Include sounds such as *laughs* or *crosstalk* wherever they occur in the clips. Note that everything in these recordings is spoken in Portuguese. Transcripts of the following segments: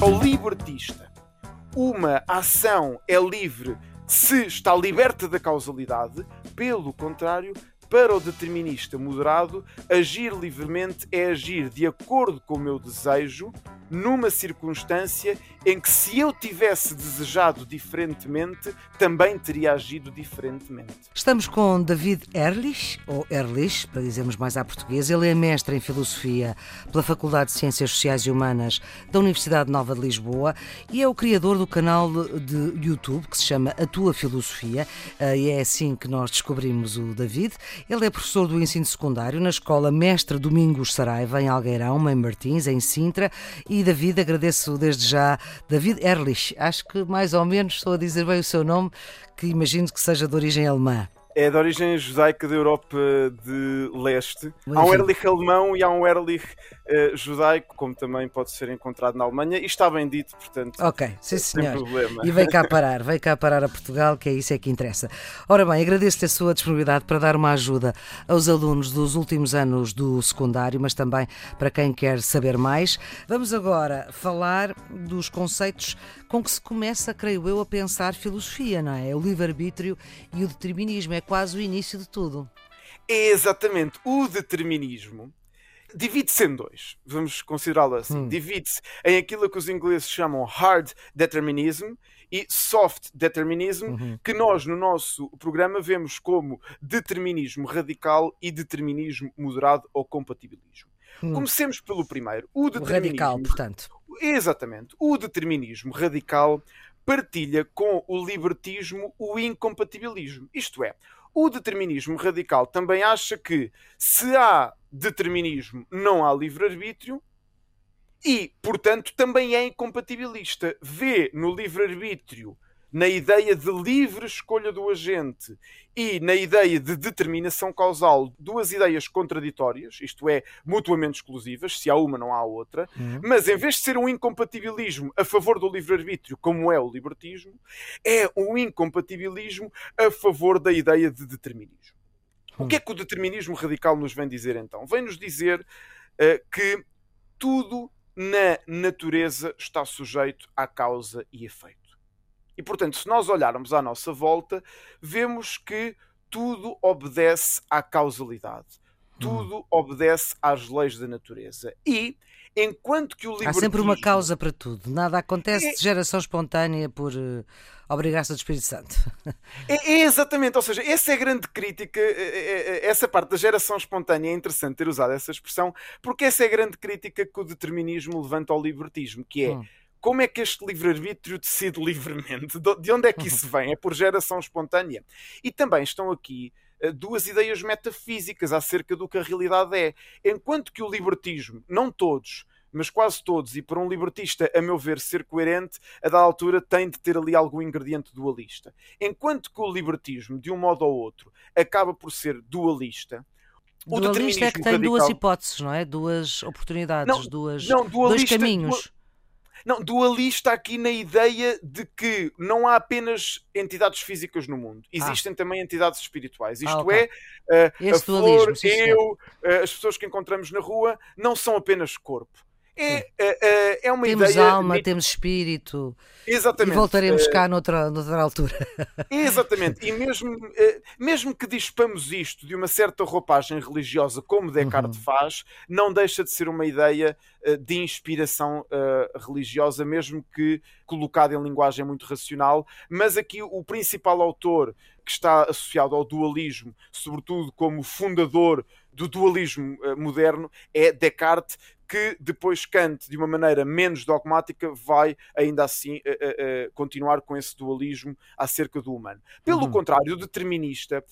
Ao libertista, uma ação é livre se está liberta da causalidade, pelo contrário, para o determinista moderado, agir livremente é agir de acordo com o meu desejo, numa circunstância em que, se eu tivesse desejado diferentemente, também teria agido diferentemente. Estamos com David Erlich, ou Erlich, para dizermos mais à portuguesa. Ele é mestre em Filosofia pela Faculdade de Ciências Sociais e Humanas da Universidade Nova de Lisboa e é o criador do canal de YouTube que se chama A Tua Filosofia, eh, e é assim que nós descobrimos o David. Ele é professor do ensino secundário na Escola Mestre Domingos Saraiva, em Algueirão, em Martins, em Sintra. E David, agradeço desde já, David Erlich, acho que mais ou menos estou a dizer bem o seu nome, que imagino que seja de origem alemã. É de origem judaica da Europa de Leste. Há um Erlich alemão e há um Erlich uh, judaico, como também pode ser encontrado na Alemanha, e está bem dito, portanto. Ok, sim senhor. Problema. E veio cá parar, veio cá parar a Portugal, que é isso é que interessa. Ora bem, agradeço-te a sua disponibilidade para dar uma ajuda aos alunos dos últimos anos do secundário, mas também para quem quer saber mais. Vamos agora falar dos conceitos com que se começa, creio eu, a pensar filosofia, não é? O livre-arbítrio e o determinismo, é quase o início de tudo. É exatamente. O determinismo divide-se em dois. Vamos considerá-lo assim. Hum. Divide-se em aquilo que os ingleses chamam hard determinism e soft determinism, uhum. que nós no nosso programa vemos como determinismo radical e determinismo moderado ou compatibilismo. Hum. Comecemos pelo primeiro. O determinismo. O radical, portanto. Exatamente. O determinismo radical partilha com o libertismo o incompatibilismo. Isto é, o determinismo radical também acha que se há determinismo, não há livre-arbítrio e, portanto, também é incompatibilista. Vê no livre-arbítrio na ideia de livre escolha do agente e na ideia de determinação causal, duas ideias contraditórias, isto é, mutuamente exclusivas, se há uma não há outra, uhum. mas em vez de ser um incompatibilismo a favor do livre-arbítrio, como é o libertismo, é um incompatibilismo a favor da ideia de determinismo. Uhum. O que é que o determinismo radical nos vem dizer então? Vem-nos dizer uh, que tudo na natureza está sujeito à causa e efeito. E portanto, se nós olharmos à nossa volta, vemos que tudo obedece à causalidade. Tudo hum. obedece às leis da natureza. E enquanto que o libertismo... Há sempre uma causa para tudo. Nada acontece é... de geração espontânea por uh, obrigação do Espírito Santo. É, é, exatamente, ou seja, essa é a grande crítica, é, essa parte da geração espontânea é interessante ter usado essa expressão, porque essa é a grande crítica que o determinismo levanta ao libertismo, que é hum como é que este livre-arbítrio decide livremente? De onde é que isso vem? É por geração espontânea? E também estão aqui eh, duas ideias metafísicas acerca do que a realidade é. Enquanto que o libertismo, não todos, mas quase todos, e para um libertista, a meu ver, ser coerente, a da altura tem de ter ali algum ingrediente dualista. Enquanto que o libertismo, de um modo ou outro, acaba por ser dualista, o dualista é que tem radical... duas hipóteses, não é? Duas oportunidades, não, duas, não, dois caminhos. Não, dualista aqui na ideia de que não há apenas entidades físicas no mundo, ah. existem ah. também entidades espirituais. Isto ah, okay. é, uh, a flor, eu, uh, as pessoas que encontramos na rua não são apenas corpo. É, é, é uma temos ideia. Temos alma, temos espírito. Exatamente. E voltaremos uh, cá noutra, noutra altura. *laughs* Exatamente. E mesmo, uh, mesmo que dispamos isto de uma certa roupagem religiosa, como Descartes uhum. faz, não deixa de ser uma ideia uh, de inspiração religiosa, mesmo que colocada em linguagem muito racional. Mas aqui o principal autor que está associado ao dualismo, sobretudo como fundador do dualismo moderno, é Descartes, que depois Kant, de uma maneira menos dogmática, vai ainda assim uh, uh, continuar com esse dualismo acerca do humano. Pelo uhum. contrário, o determinista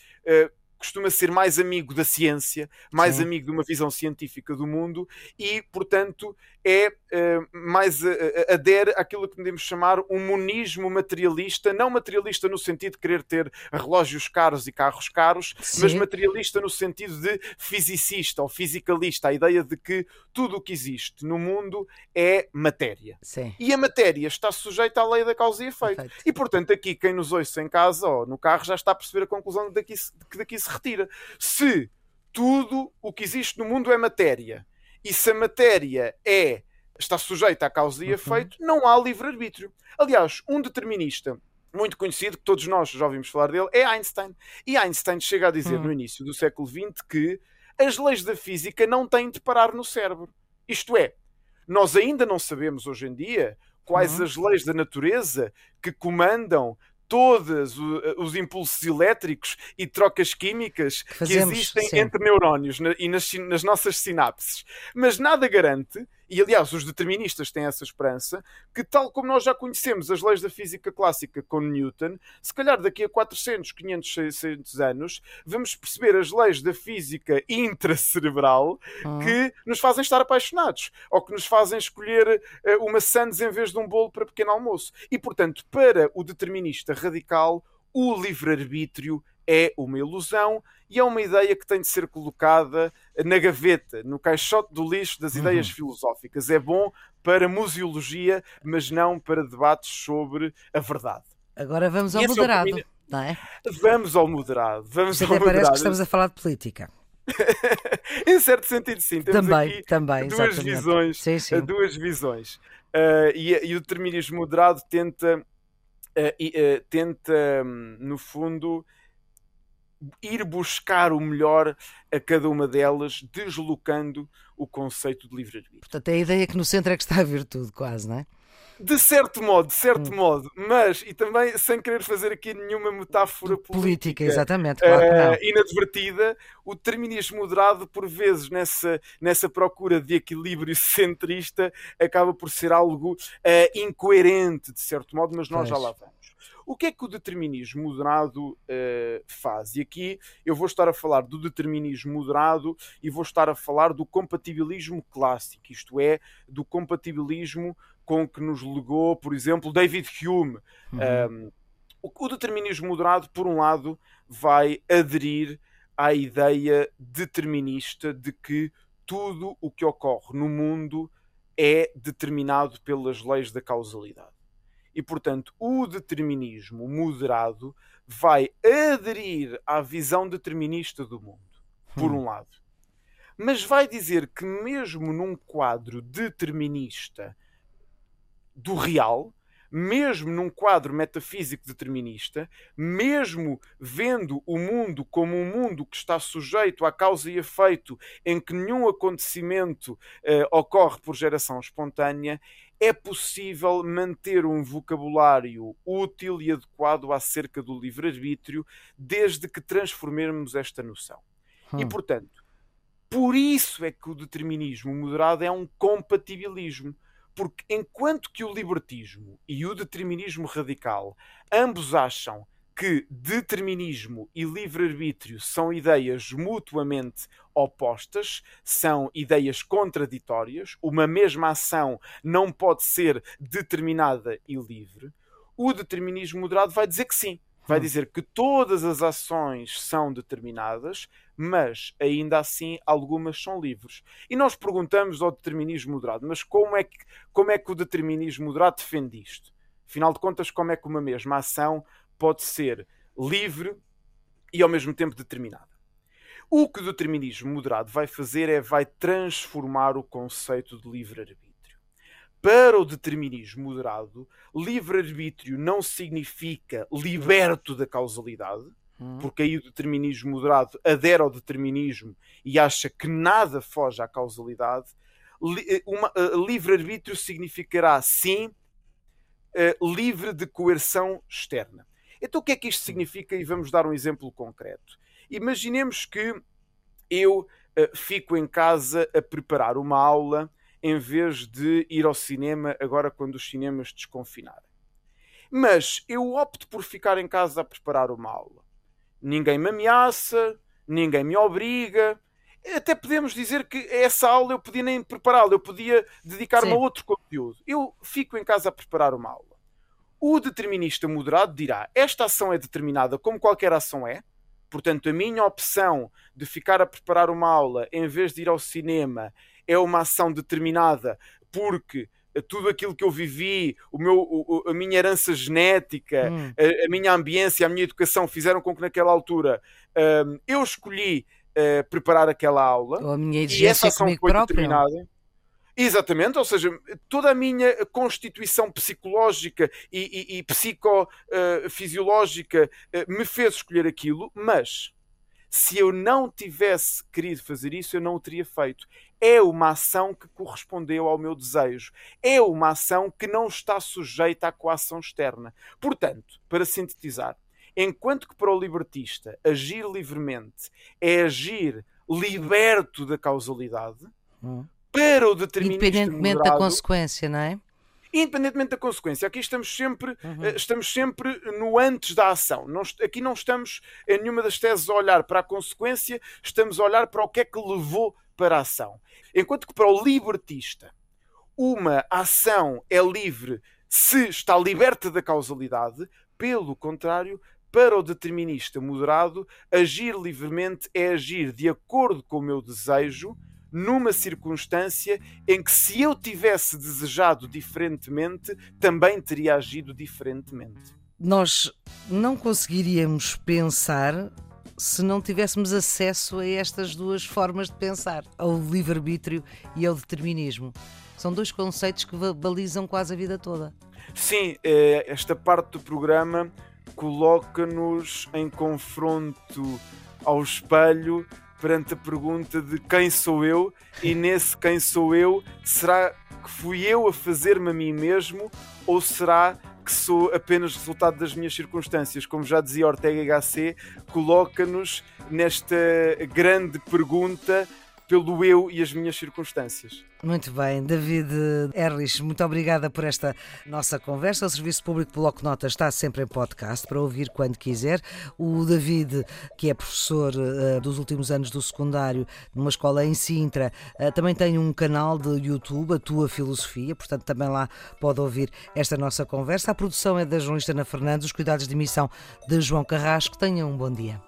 costuma ser mais amigo da ciência, mais Sim. amigo de uma visão científica do mundo e, portanto, é uh, mais uh, adere àquilo que podemos chamar um monismo materialista, não materialista no sentido de querer ter relógios caros e carros caros, Sim. mas materialista no sentido de fisicista ou fisicalista, a ideia de que tudo o que existe no mundo é matéria. Sim. E a matéria está sujeita à lei da causa e efeito. Perfeito. E, portanto, aqui quem nos ouça em casa ou no carro já está a perceber a conclusão de que daqui se retira. Se tudo o que existe no mundo é matéria e se a matéria é está sujeita à causa e uhum. efeito, uhum. não há livre-arbítrio. Aliás, um determinista muito conhecido, que todos nós já ouvimos falar dele, é Einstein. E Einstein chega a dizer uhum. no início do século XX que as leis da física não têm de parar no cérebro. Isto é, nós ainda não sabemos hoje em dia quais uhum. as leis da natureza que comandam todos os impulsos elétricos e trocas químicas que, fazemos, que existem sim. entre neurónios e nas, nas nossas sinapses. Mas nada garante e aliás, os deterministas têm essa esperança que, tal como nós já conhecemos as leis da física clássica com Newton, se calhar daqui a 400, 500, 600 anos, vamos perceber as leis da física intracerebral uhum. que nos fazem estar apaixonados ou que nos fazem escolher uh, uma sandes em vez de um bolo para pequeno almoço. E, portanto, para o determinista radical, o livre-arbítrio é uma ilusão e é uma ideia que tem de ser colocada na gaveta, no caixote do lixo das ideias uhum. filosóficas. É bom para museologia, mas não para debates sobre a verdade. Agora vamos ao moderado, é não é? Vamos ao moderado. Vamos ao até moderado. parece que estamos a falar de política. *laughs* em certo sentido, sim. Temos também, aqui também, duas exatamente. visões. Sim, sim. Duas visões. Uh, e, e, o determinismo moderado tenta, uh, tenta um, no fundo, ir buscar o melhor a cada uma delas, deslocando o conceito de livre-arbítrio. Portanto, é a ideia que no centro é que está a virtude, quase, não é? De certo modo, de certo hum. modo, mas, e também sem querer fazer aqui nenhuma metáfora política, política exatamente, claro uh, inadvertida, o determinismo moderado, por vezes, nessa, nessa procura de equilíbrio *laughs* centrista, acaba por ser algo uh, incoerente, de certo modo, mas nós pois. já lá vamos. O que é que o determinismo moderado uh, faz? E aqui eu vou estar a falar do determinismo moderado e vou estar a falar do compatibilismo clássico, isto é, do compatibilismo com que nos legou, por exemplo, David Hume. Uhum. Um, o, o determinismo moderado, por um lado, vai aderir à ideia determinista de que tudo o que ocorre no mundo é determinado pelas leis da causalidade. E, portanto, o determinismo moderado vai aderir à visão determinista do mundo, por hum. um lado. Mas vai dizer que, mesmo num quadro determinista do real, mesmo num quadro metafísico determinista, mesmo vendo o mundo como um mundo que está sujeito à causa e efeito, em que nenhum acontecimento eh, ocorre por geração espontânea, é possível manter um vocabulário útil e adequado acerca do livre-arbítrio, desde que transformemos esta noção. Hum. E, portanto, por isso é que o determinismo moderado é um compatibilismo. Porque enquanto que o libertismo e o determinismo radical ambos acham que determinismo e livre-arbítrio são ideias mutuamente opostas, são ideias contraditórias, uma mesma ação não pode ser determinada e livre. O determinismo moderado vai dizer que sim, vai hum. dizer que todas as ações são determinadas, mas ainda assim algumas são livres. E nós perguntamos ao determinismo moderado, mas como é que, como é que o determinismo moderado defende isto? Afinal de contas, como é que uma mesma ação pode ser livre e ao mesmo tempo determinada. O que o determinismo moderado vai fazer é vai transformar o conceito de livre-arbítrio. Para o determinismo moderado, livre-arbítrio não significa liberto da causalidade, hum. porque aí o determinismo moderado adere ao determinismo e acha que nada foge à causalidade. Eh, livre-arbítrio significará, sim, eh, livre de coerção externa. Então o que é que isto significa? E vamos dar um exemplo concreto. Imaginemos que eu uh, fico em casa a preparar uma aula em vez de ir ao cinema agora quando os cinemas desconfinarem. Mas eu opto por ficar em casa a preparar uma aula. Ninguém me ameaça, ninguém me obriga. Até podemos dizer que essa aula eu podia nem prepará-la, eu podia dedicar-me a outro conteúdo. Eu fico em casa a preparar uma aula. O determinista moderado dirá: esta ação é determinada como qualquer ação é, portanto, a minha opção de ficar a preparar uma aula em vez de ir ao cinema é uma ação determinada porque tudo aquilo que eu vivi, o meu, o, a minha herança genética, hum. a, a, minha ambiência, a minha educação fizeram com que naquela altura um, eu escolhi uh, preparar aquela aula. Ou a minha exigência comigo foi próprio. determinada. Exatamente, ou seja, toda a minha constituição psicológica e, e, e psicofisiológica uh, me fez escolher aquilo, mas se eu não tivesse querido fazer isso, eu não o teria feito é uma ação que correspondeu ao meu desejo, é uma ação que não está sujeita à coação externa. Portanto, para sintetizar, enquanto que para o libertista agir livremente é agir liberto da causalidade, hum. Para o determinista independentemente moderado, da consequência, não é? Independentemente da consequência, aqui estamos sempre, uhum. Eh, estamos sempre no antes da ação. Não, aqui não estamos em nenhuma das teses a olhar para a consequência, estamos a olhar para o que é que levou para a ação. Enquanto que para o libertista, uma ação é livre se está liberta da causalidade, pelo contrário, para o determinista moderado, agir livremente é agir de acordo com o meu desejo, numa circunstância em que, se eu tivesse desejado diferentemente, também teria agido diferentemente. Nós não conseguiríamos pensar se não tivéssemos acesso a estas duas formas de pensar, ao livre-arbítrio e ao determinismo. São dois conceitos que balizam quase a vida toda. Sim, eh, esta parte do programa coloca-nos em confronto ao espelho perante a pergunta de quem sou eu, e nesse quem sou eu, será que fui eu a fazer-me a mim mesmo ou será que sou apenas resultado das minhas circunstâncias. Como já dizia Ortega HC, coloca-nos nesta grande pergunta pelo eu e as minhas circunstâncias. Muito bem, David Erlich, muito obrigada por esta nossa conversa. O Serviço Público Bloco Notas está sempre em podcast para ouvir quando quiser. O David, que é professor uh, dos últimos anos do secundário numa escola em Sintra, uh, também tem um canal de YouTube, A Tua Filosofia, portanto também lá pode ouvir esta nossa conversa. A produção é da jornalista Ana Fernandes, os cuidados de emissão de João Carrasco. Tenham um bom dia.